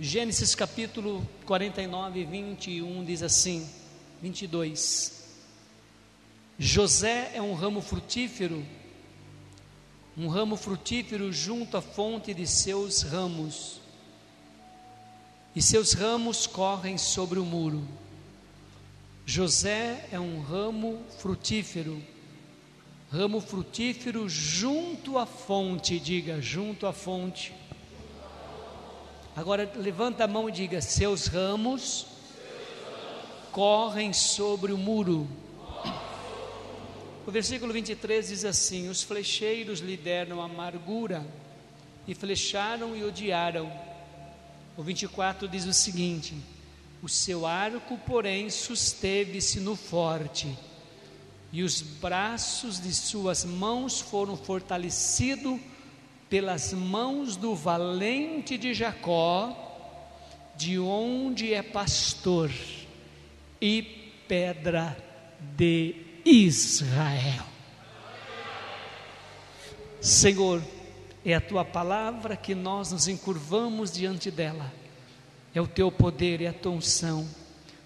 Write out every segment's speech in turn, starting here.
Gênesis capítulo 49, 21 diz assim: 22. José é um ramo frutífero, um ramo frutífero junto à fonte de seus ramos, e seus ramos correm sobre o muro. José é um ramo frutífero, ramo frutífero junto à fonte, diga, junto à fonte Agora levanta a mão e diga: Seus ramos correm sobre o muro. O versículo 23 diz assim: Os flecheiros lhe deram amargura, e flecharam e odiaram. O 24 diz o seguinte: O seu arco, porém, susteve-se no forte, e os braços de suas mãos foram fortalecidos pelas mãos do valente de Jacó, de onde é pastor e pedra de Israel. Senhor, é a tua palavra que nós nos encurvamos diante dela, é o teu poder e a tua unção.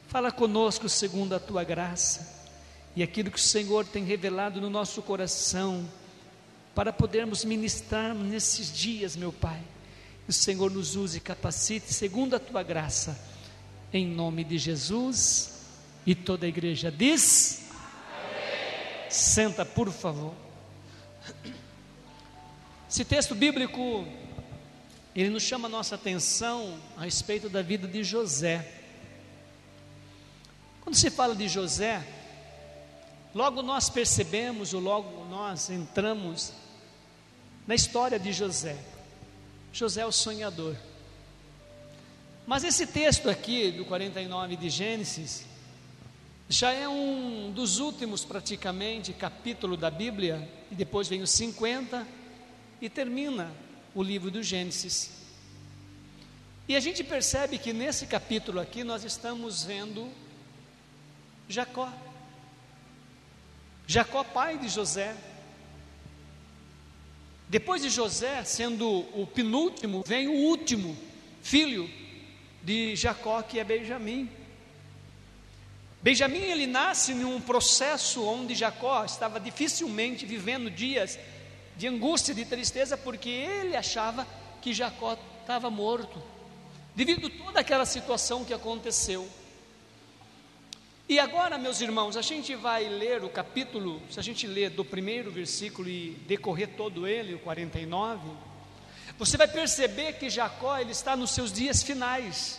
Fala conosco segundo a tua graça e aquilo que o Senhor tem revelado no nosso coração para podermos ministrar nesses dias, meu Pai. O Senhor nos use e capacite segundo a tua graça, em nome de Jesus. E toda a igreja diz: Amém. Senta, por favor. Esse texto bíblico, ele nos chama a nossa atenção a respeito da vida de José. Quando se fala de José, logo nós percebemos, ou logo nós entramos na história de José. José é o sonhador. Mas esse texto aqui, do 49 de Gênesis, já é um dos últimos, praticamente, capítulo da Bíblia, e depois vem os 50 e termina o livro do Gênesis. E a gente percebe que nesse capítulo aqui nós estamos vendo Jacó. Jacó, pai de José, depois de José, sendo o penúltimo, vem o último filho de Jacó, que é Benjamim. Benjamim ele nasce num processo onde Jacó estava dificilmente vivendo dias de angústia, de tristeza, porque ele achava que Jacó estava morto, devido a toda aquela situação que aconteceu. E agora, meus irmãos, a gente vai ler o capítulo, se a gente ler do primeiro versículo e decorrer todo ele, o 49, você vai perceber que Jacó ele está nos seus dias finais.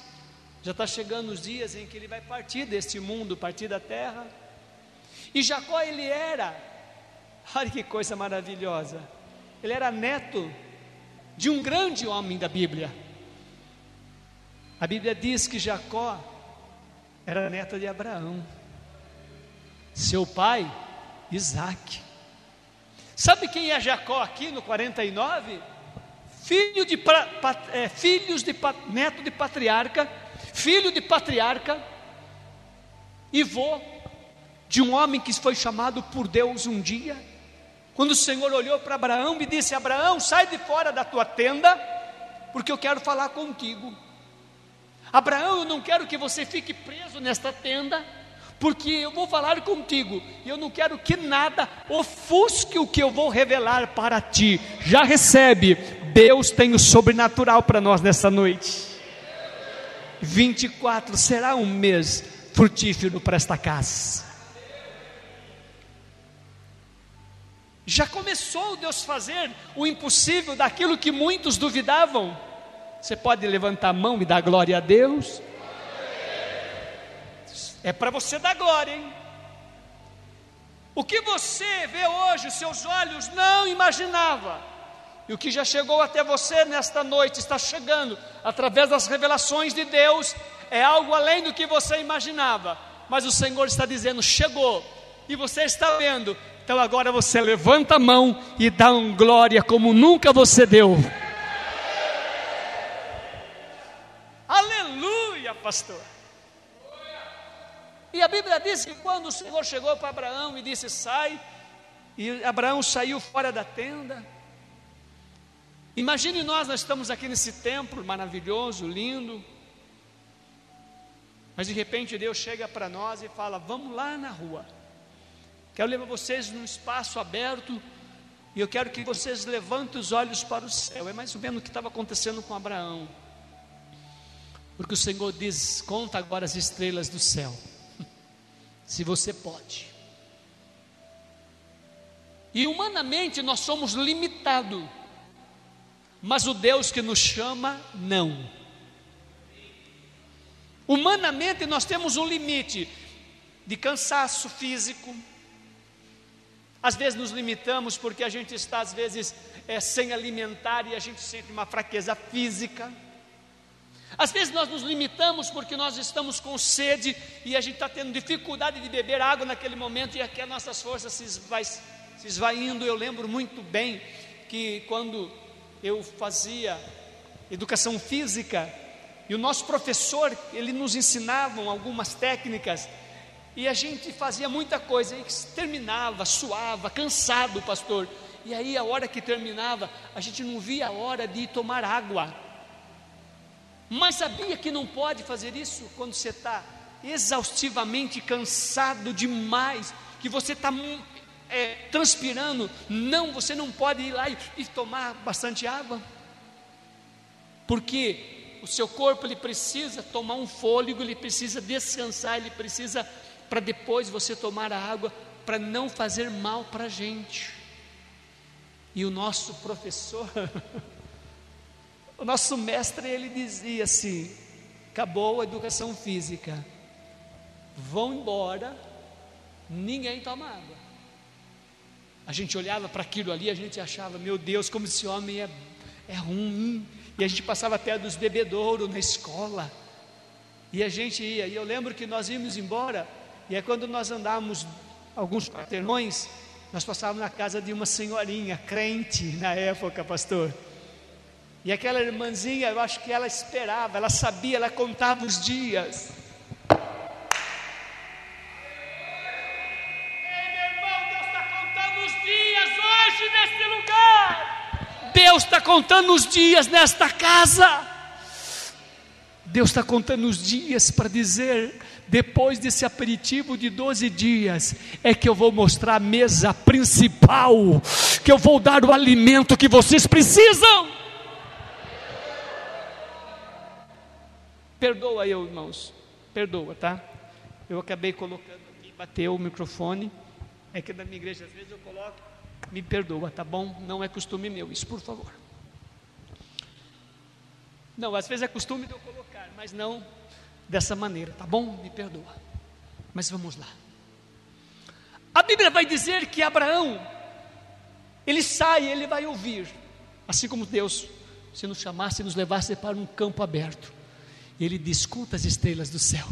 Já está chegando os dias em que ele vai partir deste mundo, partir da terra. E Jacó ele era, olha que coisa maravilhosa, ele era neto de um grande homem da Bíblia. A Bíblia diz que Jacó era neta de Abraão. Seu pai, Isaac. Sabe quem é Jacó aqui no 49? Filho de, é, filhos de neto de patriarca, filho de patriarca e vô de um homem que foi chamado por Deus um dia. Quando o Senhor olhou para Abraão e disse: Abraão, sai de fora da tua tenda, porque eu quero falar contigo. Abraão, eu não quero que você fique preso nesta tenda, porque eu vou falar contigo, e eu não quero que nada ofusque o que eu vou revelar para ti. Já recebe, Deus tem o sobrenatural para nós nessa noite. 24 será um mês frutífero para esta casa. Já começou Deus fazer o impossível daquilo que muitos duvidavam. Você pode levantar a mão e dar glória a Deus? É para você dar glória, hein? O que você vê hoje, seus olhos não imaginava. E o que já chegou até você nesta noite, está chegando através das revelações de Deus, é algo além do que você imaginava. Mas o Senhor está dizendo: chegou, e você está vendo. Então agora você levanta a mão e dá um glória como nunca você deu. Pastor. E a Bíblia diz que quando o Senhor chegou para Abraão e disse: Sai, e Abraão saiu fora da tenda, Imagine nós, nós estamos aqui nesse templo maravilhoso, lindo, mas de repente Deus chega para nós e fala: Vamos lá na rua. Quero levar vocês num espaço aberto e eu quero que vocês levantem os olhos para o céu. É mais ou menos o que estava acontecendo com Abraão. Porque o Senhor diz: Conta agora as estrelas do céu. Se você pode. E humanamente nós somos limitados. Mas o Deus que nos chama, não. Humanamente nós temos um limite de cansaço físico. Às vezes nos limitamos porque a gente está às vezes é, sem alimentar e a gente sente uma fraqueza física. Às vezes nós nos limitamos porque nós estamos com sede e a gente está tendo dificuldade de beber água naquele momento e aqui as nossas forças se, esvai, se esvaindo. Eu lembro muito bem que quando eu fazia educação física, e o nosso professor, ele nos ensinavam algumas técnicas, e a gente fazia muita coisa, e terminava, suava, cansado, pastor. E aí, a hora que terminava, a gente não via a hora de ir tomar água. Mas sabia que não pode fazer isso quando você está exaustivamente cansado demais, que você está é, transpirando. Não, você não pode ir lá e, e tomar bastante água, porque o seu corpo ele precisa tomar um fôlego, ele precisa descansar, ele precisa para depois você tomar a água para não fazer mal para a gente. E o nosso professor, o nosso mestre, ele dizia assim: acabou a educação física, vão embora, ninguém toma água. A gente olhava para aquilo ali, a gente achava, meu Deus, como esse homem é, é ruim e a gente passava perto dos bebedouros na escola. E a gente ia. E eu lembro que nós íamos embora. E aí quando nós andávamos alguns quarteirões, nós passávamos na casa de uma senhorinha, crente na época, pastor. E aquela irmãzinha, eu acho que ela esperava, ela sabia, ela contava os dias. Deus está contando os dias nesta casa. Deus está contando os dias para dizer, depois desse aperitivo de 12 dias, é que eu vou mostrar a mesa principal, que eu vou dar o alimento que vocês precisam. Perdoa eu, irmãos, perdoa, tá? Eu acabei colocando aqui, bateu o microfone, é que na minha igreja às vezes eu coloco me perdoa, tá bom? Não é costume meu, isso por favor. Não, às vezes é costume de eu colocar, mas não dessa maneira, tá bom? Me perdoa. Mas vamos lá. A Bíblia vai dizer que Abraão, ele sai, ele vai ouvir, assim como Deus, se nos chamasse, nos levasse para um campo aberto. Ele discuta as estrelas do céu.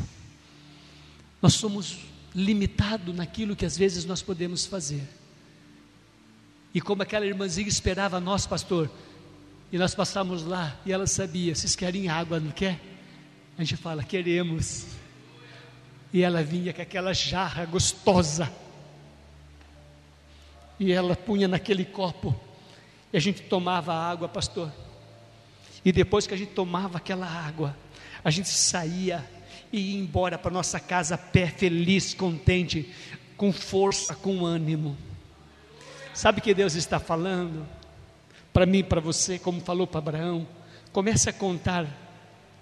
Nós somos limitados naquilo que às vezes nós podemos fazer. E como aquela irmãzinha esperava nós, pastor, e nós passamos lá e ela sabia: vocês querem água, não quer? A gente fala: queremos. E ela vinha com aquela jarra gostosa. E ela punha naquele copo. E a gente tomava água, pastor. E depois que a gente tomava aquela água, a gente saía e ia embora para nossa casa pé feliz, contente, com força, com ânimo. Sabe o que Deus está falando? Para mim, para você, como falou para Abraão, comece a contar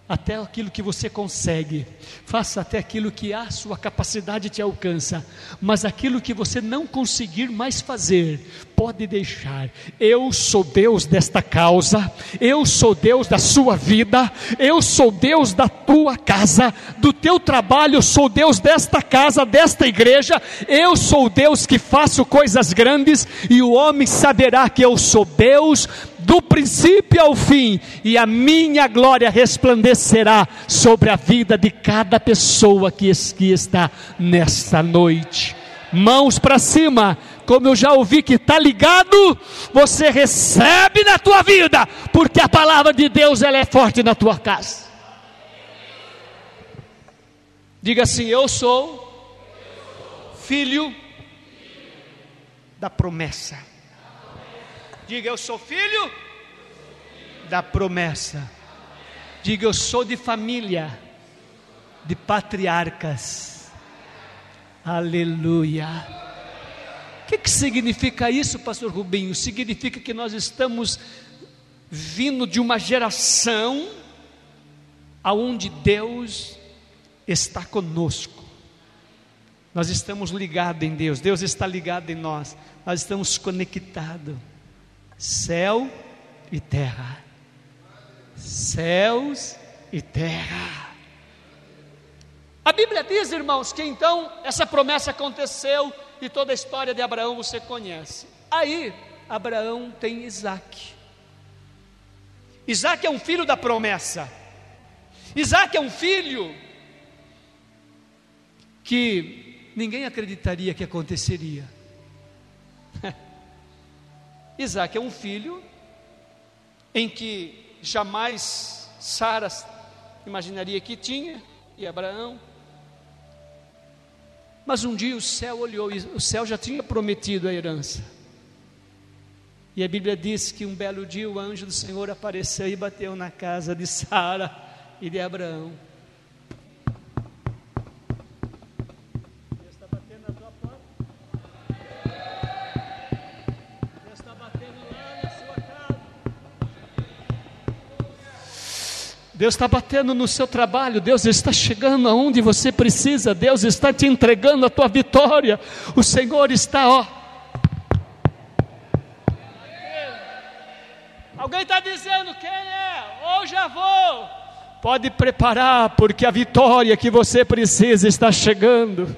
até aquilo que você consegue, faça até aquilo que a sua capacidade te alcança, mas aquilo que você não conseguir mais fazer, pode deixar. Eu sou Deus desta causa, eu sou Deus da sua vida, eu sou Deus da tua casa, do teu trabalho, eu sou Deus desta casa, desta igreja, eu sou Deus que faço coisas grandes, e o homem saberá que eu sou Deus do princípio ao fim, e a minha glória resplandecerá sobre a vida de cada pessoa que, está nesta noite. Mãos para cima, como eu já ouvi que está ligado, você recebe na tua vida, porque a palavra de Deus ela é forte na tua casa. Diga assim: Eu sou filho da promessa. Diga, eu sou filho da promessa. Diga, eu sou de família de patriarcas. Aleluia. O que, que significa isso, pastor Rubinho? Significa que nós estamos vindo de uma geração aonde Deus está conosco. Nós estamos ligados em Deus, Deus está ligado em nós, nós estamos conectados. Céu e terra. Céus e terra. A Bíblia diz, irmãos, que então essa promessa aconteceu e toda a história de Abraão você conhece. Aí, Abraão tem Isaac. Isaac é um filho da promessa. Isaac é um filho que ninguém acreditaria que aconteceria. Isaac é um filho em que jamais Sara imaginaria que tinha, e Abraão. Mas um dia o céu olhou, e o céu já tinha prometido a herança. E a Bíblia diz que um belo dia o anjo do Senhor apareceu e bateu na casa de Sara e de Abraão. Deus está batendo no seu trabalho, Deus está chegando aonde você precisa, Deus está te entregando a tua vitória, o Senhor está, ó. Alguém está dizendo quem é? Ou já vou. Pode preparar, porque a vitória que você precisa está chegando.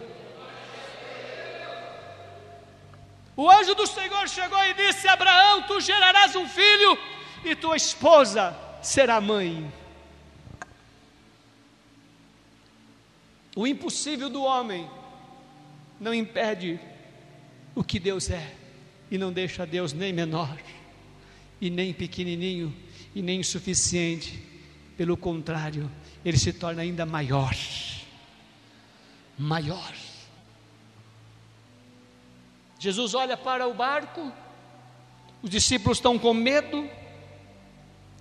O anjo do Senhor chegou e disse: Abraão, tu gerarás um filho, e tua esposa será mãe. O impossível do homem não impede o que Deus é e não deixa Deus nem menor e nem pequenininho e nem insuficiente. Pelo contrário, ele se torna ainda maior. Maior. Jesus olha para o barco, os discípulos estão com medo.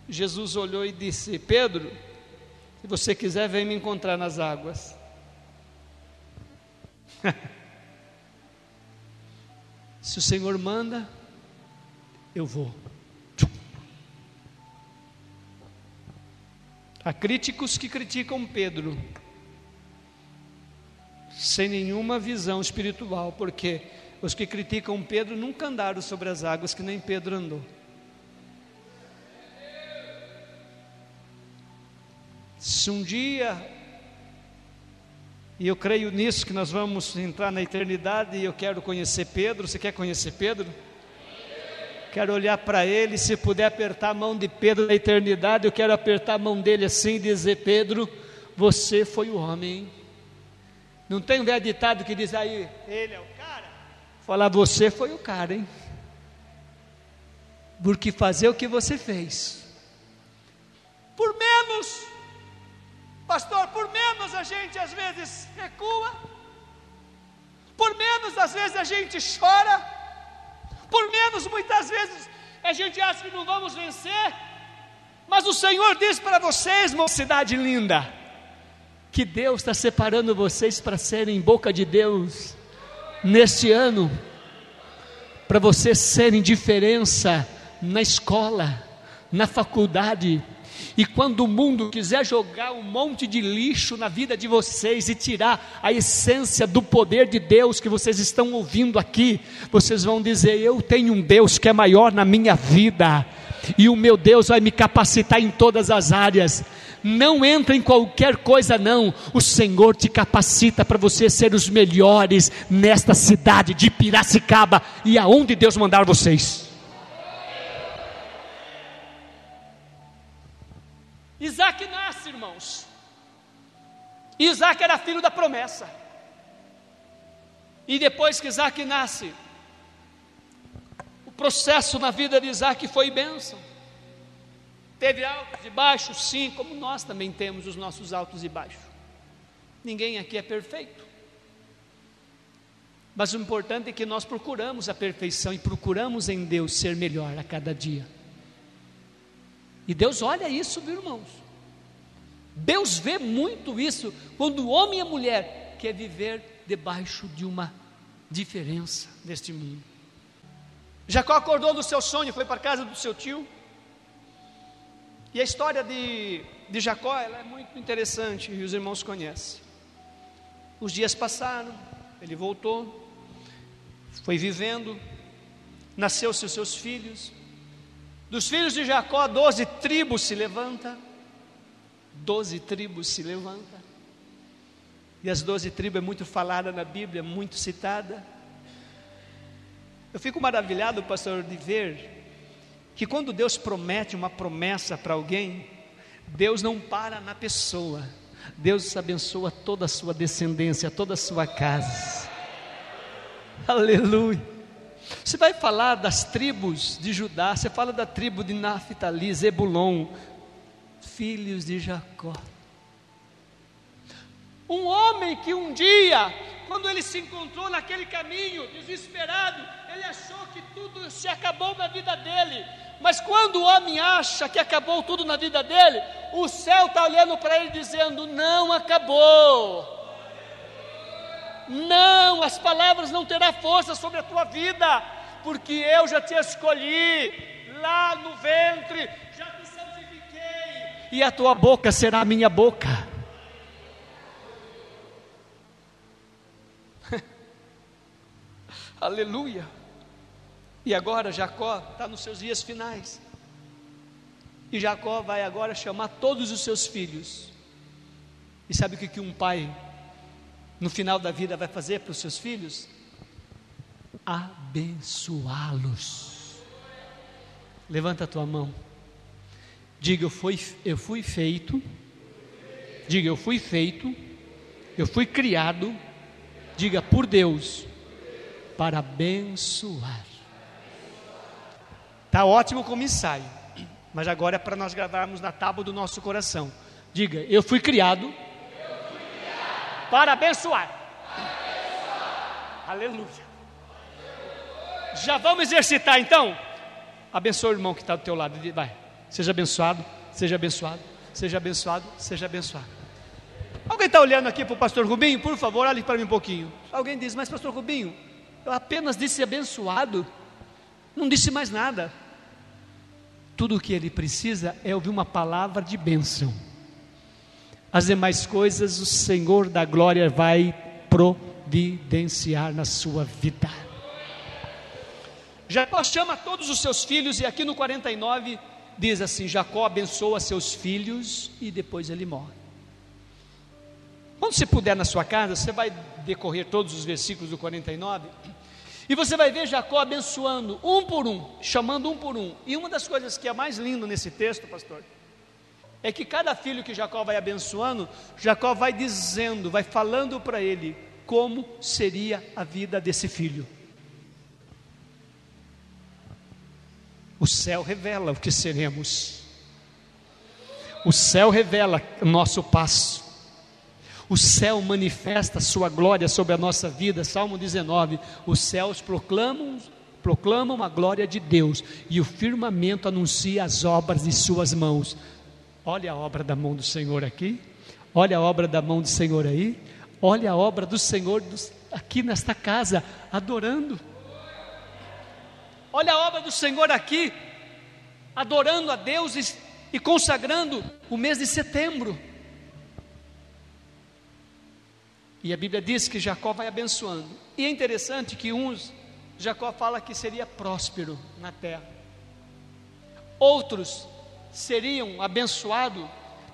Jesus olhou e disse: Pedro, se você quiser, vem me encontrar nas águas. Se o Senhor manda, eu vou. Há críticos que criticam Pedro, sem nenhuma visão espiritual, porque os que criticam Pedro nunca andaram sobre as águas que nem Pedro andou. Se um dia e eu creio nisso que nós vamos entrar na eternidade e eu quero conhecer Pedro. Você quer conhecer Pedro? Quero olhar para ele, se puder apertar a mão de Pedro na eternidade, eu quero apertar a mão dele assim e dizer: Pedro, você foi o homem. Não tem um velho ditado que diz aí, ele é o cara? Falar, você foi o cara, hein? Porque fazer o que você fez, por menos Pastor, por menos a gente às vezes recua, por menos às vezes a gente chora, por menos muitas vezes a gente acha que não vamos vencer, mas o Senhor diz para vocês, mocidade linda, que Deus está separando vocês para serem boca de Deus neste ano, para vocês serem diferença na escola, na faculdade, e quando o mundo quiser jogar um monte de lixo na vida de vocês e tirar a essência do poder de Deus que vocês estão ouvindo aqui, vocês vão dizer: Eu tenho um Deus que é maior na minha vida, e o meu Deus vai me capacitar em todas as áreas. Não entra em qualquer coisa, não. O Senhor te capacita para você ser os melhores nesta cidade de Piracicaba e aonde Deus mandar vocês. Isaac nasce, irmãos. Isaac era filho da promessa. E depois que Isaac nasce, o processo na vida de Isaac foi bênção. Teve altos e baixos, sim, como nós também temos os nossos altos e baixos. Ninguém aqui é perfeito. Mas o importante é que nós procuramos a perfeição e procuramos em Deus ser melhor a cada dia. E Deus olha isso, viu, irmãos? Deus vê muito isso quando o homem e a mulher quer viver debaixo de uma diferença neste mundo. Jacó acordou do seu sonho, foi para a casa do seu tio. E a história de, de Jacó é muito interessante e os irmãos conhecem. Os dias passaram, ele voltou, foi vivendo, nasceu seus seus filhos. Dos filhos de Jacó, doze tribos se levanta, doze tribos se levanta. E as doze tribos é muito falada na Bíblia, muito citada. Eu fico maravilhado, pastor, de ver que quando Deus promete uma promessa para alguém, Deus não para na pessoa, Deus abençoa toda a sua descendência, toda a sua casa. Aleluia. Você vai falar das tribos de Judá, você fala da tribo de Naphtali, Zebulon, filhos de Jacó. Um homem que um dia, quando ele se encontrou naquele caminho, desesperado, ele achou que tudo se acabou na vida dele. Mas quando o homem acha que acabou tudo na vida dele, o céu está olhando para ele dizendo: Não acabou. Não, as palavras não terão força sobre a tua vida, porque eu já te escolhi lá no ventre, já te santifiquei, e a tua boca será a minha boca. Aleluia. E agora Jacó está nos seus dias finais. E Jacó vai agora chamar todos os seus filhos. E sabe o que, que um pai, no final da vida, vai fazer para os seus filhos? Abençoá-los. Levanta a tua mão. Diga, eu fui, eu fui feito. Diga, eu fui feito. Eu fui criado. Diga, por Deus, para abençoar. Está ótimo como ensaio, mas agora é para nós gravarmos na tábua do nosso coração. Diga, eu fui criado para, abençoar. abençoar. Aleluia. Já vamos exercitar então? Abençoa o irmão que está do teu lado. Vai, seja abençoado, seja abençoado, seja abençoado, seja abençoado. Alguém está olhando aqui para o pastor Rubinho? Por favor, olhe para mim um pouquinho. Alguém diz, mas pastor Rubinho, eu apenas disse abençoado, não disse mais nada. Tudo o que ele precisa é ouvir uma palavra de bênção. As demais coisas o Senhor da glória vai providenciar na sua vida. Jacó chama todos os seus filhos, e aqui no 49 diz assim: Jacó abençoa seus filhos e depois ele morre. Quando você puder na sua casa, você vai decorrer todos os versículos do 49 e você vai ver Jacó abençoando um por um, chamando um por um. E uma das coisas que é mais lindo nesse texto, pastor, é que cada filho que Jacó vai abençoando, Jacó vai dizendo, vai falando para ele como seria a vida desse filho. O céu revela o que seremos. O céu revela o nosso passo o céu manifesta a sua glória sobre a nossa vida. Salmo 19: os céus proclamam, proclamam a glória de Deus e o firmamento anuncia as obras de suas mãos. Olha a obra da mão do Senhor aqui, olha a obra da mão do Senhor aí, olha a obra do Senhor aqui nesta casa, adorando. Olha a obra do Senhor aqui, adorando a Deus e, e consagrando o mês de setembro. E a Bíblia diz que Jacó vai abençoando. E é interessante que uns, Jacó fala que seria próspero na terra. Outros seriam abençoados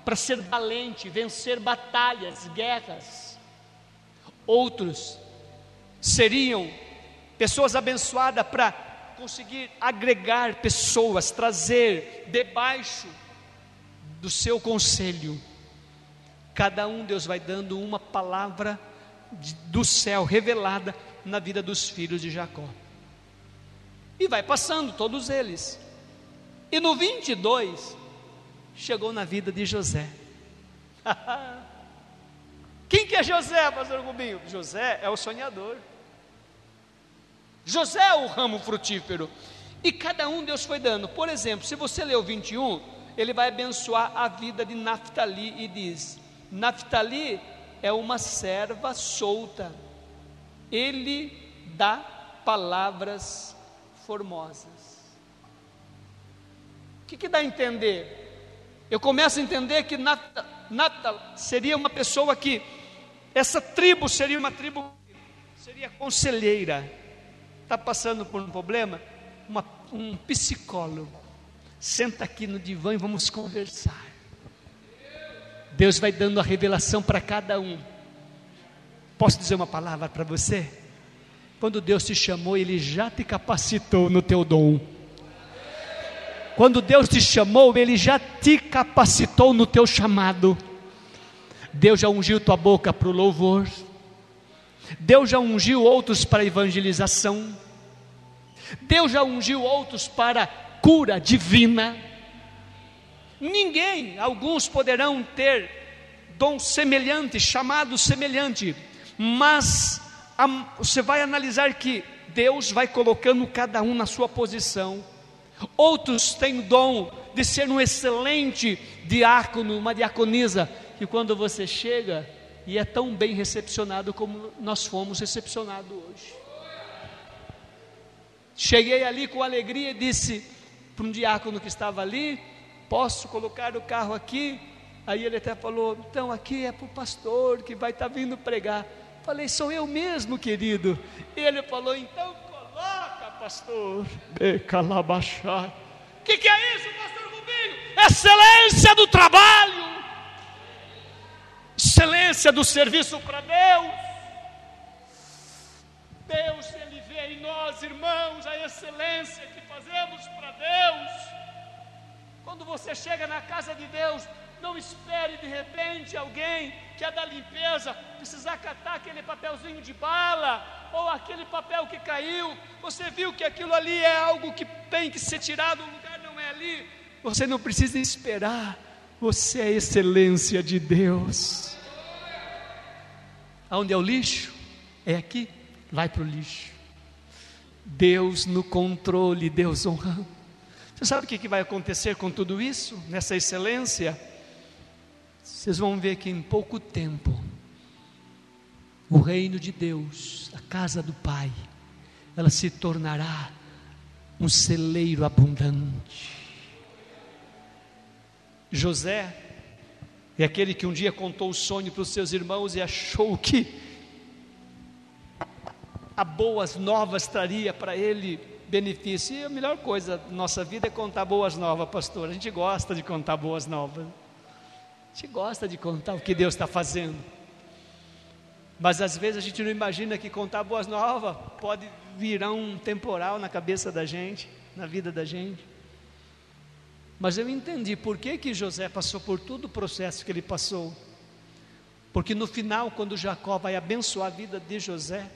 para ser valente, vencer batalhas, guerras. Outros seriam pessoas abençoadas para conseguir agregar pessoas, trazer debaixo do seu conselho Cada um Deus vai dando uma palavra do céu revelada na vida dos filhos de Jacó. E vai passando todos eles. E no 22 chegou na vida de José. Quem que é José, pastor Rubinho? José é o sonhador. José é o ramo frutífero. E cada um Deus foi dando. Por exemplo, se você ler o 21, ele vai abençoar a vida de Naftali e diz: Naftali é uma serva solta, ele dá palavras formosas. O que, que dá a entender? Eu começo a entender que Natal seria uma pessoa que, essa tribo seria uma tribo, seria conselheira. Está passando por um problema? Uma, um psicólogo. Senta aqui no divã e vamos conversar. Deus vai dando a revelação para cada um. Posso dizer uma palavra para você? Quando Deus te chamou, Ele já te capacitou no teu dom. Quando Deus te chamou, Ele já te capacitou no teu chamado. Deus já ungiu tua boca para o louvor. Deus já ungiu outros para evangelização. Deus já ungiu outros para cura divina. Ninguém, alguns poderão ter dom semelhante, chamado semelhante, mas a, você vai analisar que Deus vai colocando cada um na sua posição. Outros têm o dom de ser um excelente diácono, uma diaconisa, que quando você chega e é tão bem recepcionado como nós fomos recepcionados hoje. Cheguei ali com alegria e disse para um diácono que estava ali: Posso colocar o carro aqui? Aí ele até falou: Então aqui é para o pastor que vai estar tá vindo pregar. Falei: Sou eu mesmo, querido. E ele falou: Então pastor. O que, que é isso, pastor Rubinho? Excelência do trabalho, excelência do serviço para Deus. Deus, Ele vê em nós, irmãos, a excelência que fazemos para Deus. Quando você chega na casa de Deus, não espere de repente alguém que é da limpeza precisar catar aquele papelzinho de bala ou aquele papel que caiu. Você viu que aquilo ali é algo que tem que ser tirado, o lugar não é ali. Você não precisa esperar. Você é excelência de Deus. Aonde é o lixo? É aqui. Vai para o lixo. Deus no controle, Deus honrando. Você sabe o que vai acontecer com tudo isso, nessa excelência? Vocês vão ver que em pouco tempo, o reino de Deus, a casa do Pai, ela se tornará um celeiro abundante. José é aquele que um dia contou o sonho para os seus irmãos e achou que a boas novas traria para ele benefício. E a melhor coisa da nossa vida é contar boas novas, pastor. A gente gosta de contar boas novas. Gente gosta de contar o que Deus está fazendo. Mas às vezes a gente não imagina que contar boas novas pode virar um temporal na cabeça da gente, na vida da gente. Mas eu entendi por que, que José passou por todo o processo que ele passou. Porque no final, quando Jacó vai abençoar a vida de José,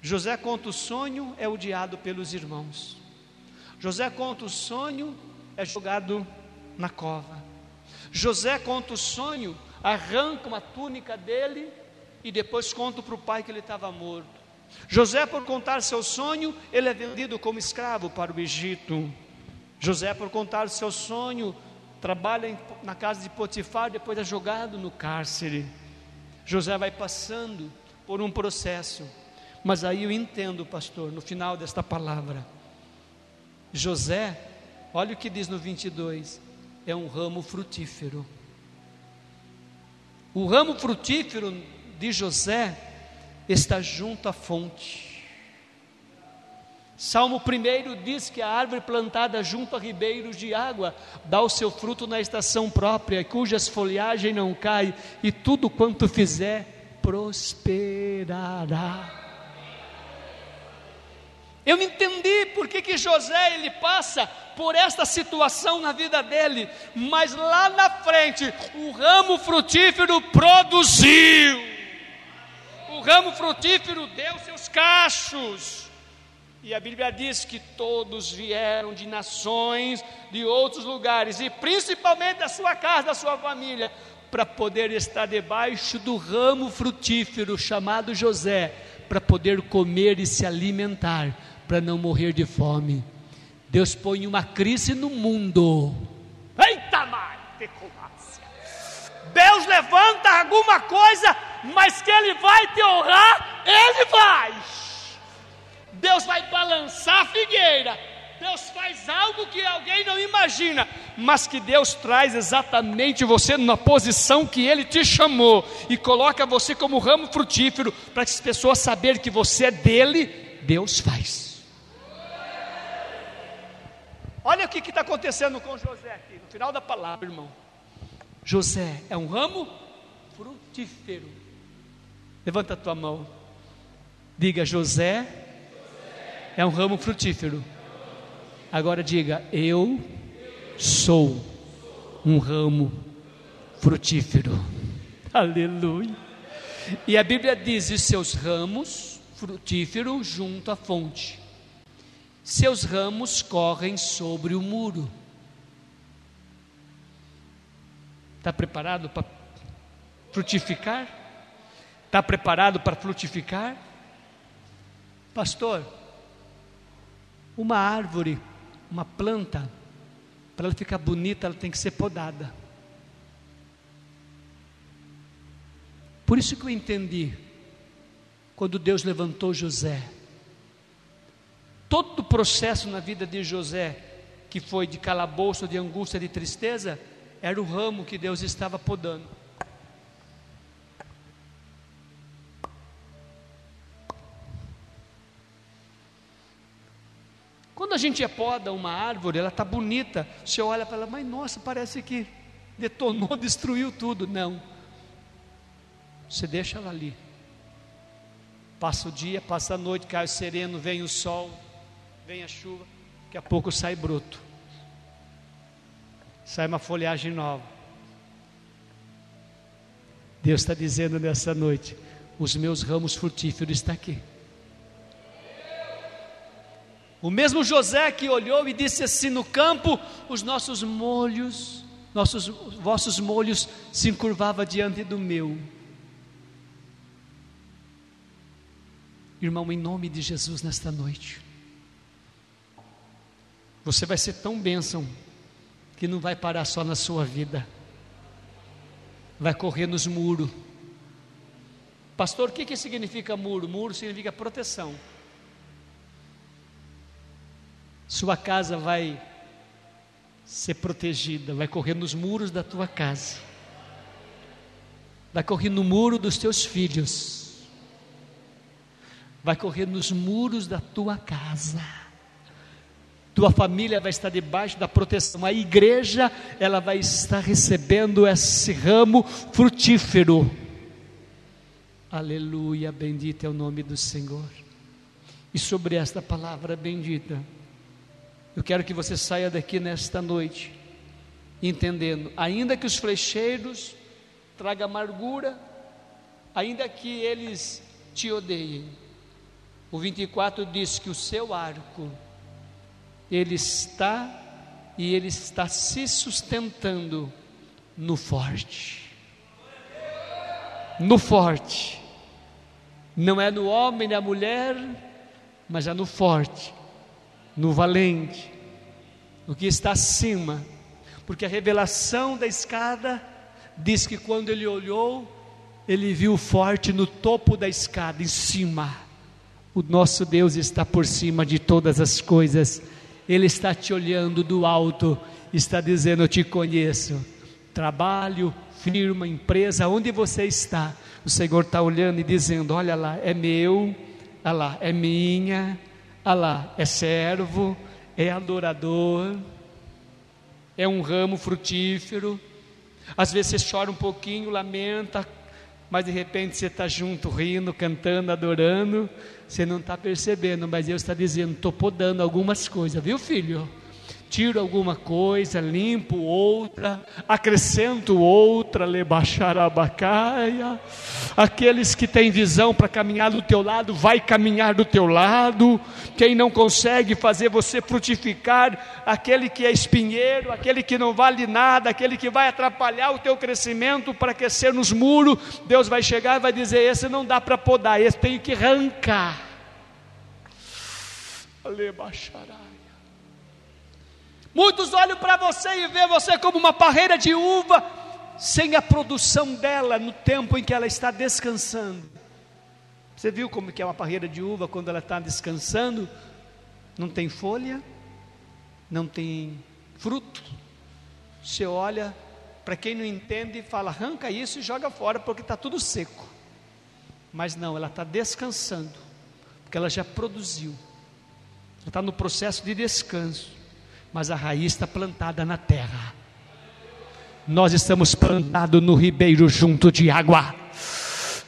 José conta o sonho, é odiado pelos irmãos. José conta o sonho, é jogado na cova. José conta o sonho, arranca uma túnica dele e depois conta para o pai que ele estava morto. José, por contar seu sonho, ele é vendido como escravo para o Egito. José, por contar seu sonho, trabalha na casa de Potifar, depois é jogado no cárcere. José vai passando por um processo, mas aí eu entendo, pastor, no final desta palavra. José, olha o que diz no 22: é um ramo frutífero. O ramo frutífero de José está junto à fonte. Salmo 1 diz que a árvore plantada junto a ribeiros de água dá o seu fruto na estação própria, cujas folhagem não cai, e tudo quanto fizer prosperará. Eu entendi por que, que José ele passa por esta situação na vida dele, mas lá na frente o ramo frutífero produziu. O ramo frutífero deu seus cachos. E a Bíblia diz que todos vieram de nações, de outros lugares, e principalmente da sua casa, da sua família, para poder estar debaixo do ramo frutífero chamado José, para poder comer e se alimentar para não morrer de fome. Deus põe uma crise no mundo Deus levanta alguma coisa, mas que Ele vai te honrar, Ele vai. Deus vai balançar a figueira, Deus faz algo que alguém não imagina, mas que Deus traz exatamente você na posição que Ele te chamou e coloca você como ramo frutífero para que as pessoas saberem que você é dele. Deus faz. Olha o que está acontecendo com José aqui, no final da palavra, irmão. José é um ramo frutífero. Levanta a tua mão. Diga: José é um ramo frutífero. Agora diga: Eu sou um ramo frutífero. Aleluia. E a Bíblia diz: e seus ramos frutíferos junto à fonte. Seus ramos correm sobre o muro. Está preparado para frutificar? Está preparado para frutificar? Pastor, uma árvore uma planta, para ela ficar bonita, ela tem que ser podada. Por isso que eu entendi, quando Deus levantou José, todo o processo na vida de José, que foi de calabouço, de angústia, de tristeza, era o ramo que Deus estava podando. Quando a gente poda uma árvore, ela está bonita, você olha para ela, mas nossa, parece que detonou, destruiu tudo. Não. Você deixa ela ali. Passa o dia, passa a noite, cai sereno, vem o sol, vem a chuva, daqui a pouco sai broto. Sai uma folhagem nova. Deus está dizendo nessa noite: os meus ramos frutíferos estão aqui. O mesmo José que olhou e disse assim: No campo, os nossos molhos, nossos vossos molhos se encurvava diante do meu. Irmão, em nome de Jesus nesta noite, você vai ser tão bênção que não vai parar só na sua vida, vai correr nos muros. Pastor, o que, que significa muro? Muro significa proteção. Sua casa vai ser protegida, vai correr nos muros da tua casa, vai correr no muro dos teus filhos, vai correr nos muros da tua casa. Tua família vai estar debaixo da proteção. A igreja, ela vai estar recebendo esse ramo frutífero. Aleluia, bendito é o nome do Senhor. E sobre esta palavra bendita, eu quero que você saia daqui nesta noite, entendendo, ainda que os flecheiros tragam amargura, ainda que eles te odeiem. O 24 diz que o seu arco, ele está e ele está se sustentando no forte. No forte. Não é no homem, na mulher, mas é no forte no valente, no que está acima, porque a revelação da escada diz que quando ele olhou, ele viu o forte no topo da escada, em cima. O nosso Deus está por cima de todas as coisas, Ele está te olhando do alto, está dizendo: Eu te conheço. Trabalho, firma, empresa, onde você está, o Senhor está olhando e dizendo: Olha lá, é meu, olha lá, é minha, ah lá, é servo, é adorador, é um ramo frutífero. Às vezes você chora um pouquinho, lamenta, mas de repente você está junto, rindo, cantando, adorando. Você não está percebendo, mas Deus está dizendo: estou podando algumas coisas, viu, filho? Tiro alguma coisa, limpo outra, acrescento outra, lebacharabacaia. Aqueles que têm visão para caminhar do teu lado, vai caminhar do teu lado. Quem não consegue fazer você frutificar, aquele que é espinheiro, aquele que não vale nada, aquele que vai atrapalhar o teu crescimento para aquecer nos muros, Deus vai chegar e vai dizer: esse não dá para podar, esse tem que arrancar. Lebachará. Muitos olham para você e vê você como uma parreira de uva sem a produção dela no tempo em que ela está descansando. Você viu como que é uma parreira de uva quando ela está descansando? Não tem folha, não tem fruto. Você olha, para quem não entende, fala, arranca isso e joga fora, porque está tudo seco. Mas não, ela está descansando, porque ela já produziu. Ela está no processo de descanso, mas a raiz está plantada na terra. Nós estamos plantados no ribeiro junto de água.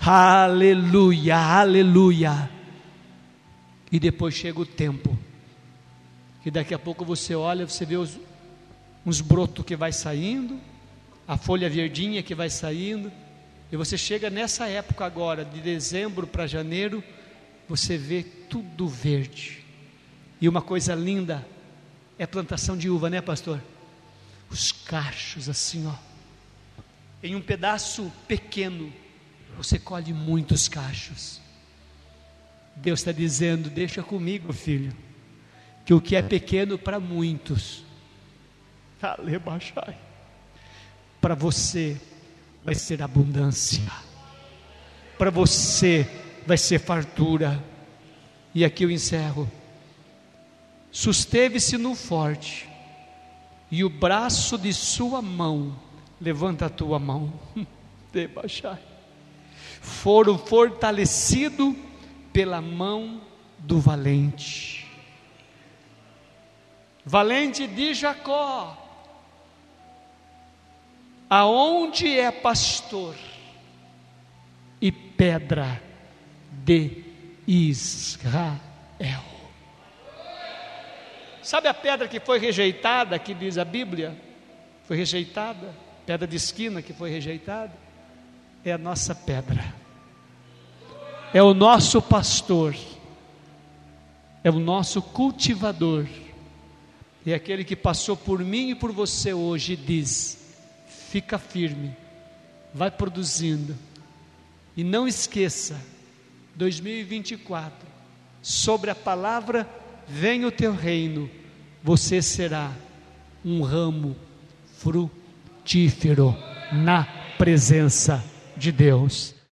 Aleluia, aleluia. E depois chega o tempo que daqui a pouco você olha, você vê os, uns brotos que vai saindo, a folha verdinha que vai saindo, e você chega nessa época agora, de dezembro para janeiro, você vê tudo verde. E uma coisa linda é plantação de uva, né, pastor? Os cachos assim, ó. Em um pedaço pequeno, você colhe muitos cachos. Deus está dizendo: Deixa comigo, filho que o que é pequeno para muitos, para você vai ser abundância, para você vai ser fartura. E aqui eu encerro. Susteve-se no forte, e o braço de sua mão, levanta a tua mão, foram fortalecidos pela mão do valente. Valente de Jacó, aonde é pastor e pedra de Israel. Sabe a pedra que foi rejeitada, que diz a Bíblia? Foi rejeitada, pedra de esquina que foi rejeitada, é a nossa pedra, é o nosso pastor, é o nosso cultivador. E aquele que passou por mim e por você hoje diz: fica firme, vai produzindo. E não esqueça, 2024, sobre a palavra vem o teu reino, você será um ramo frutífero na presença de Deus.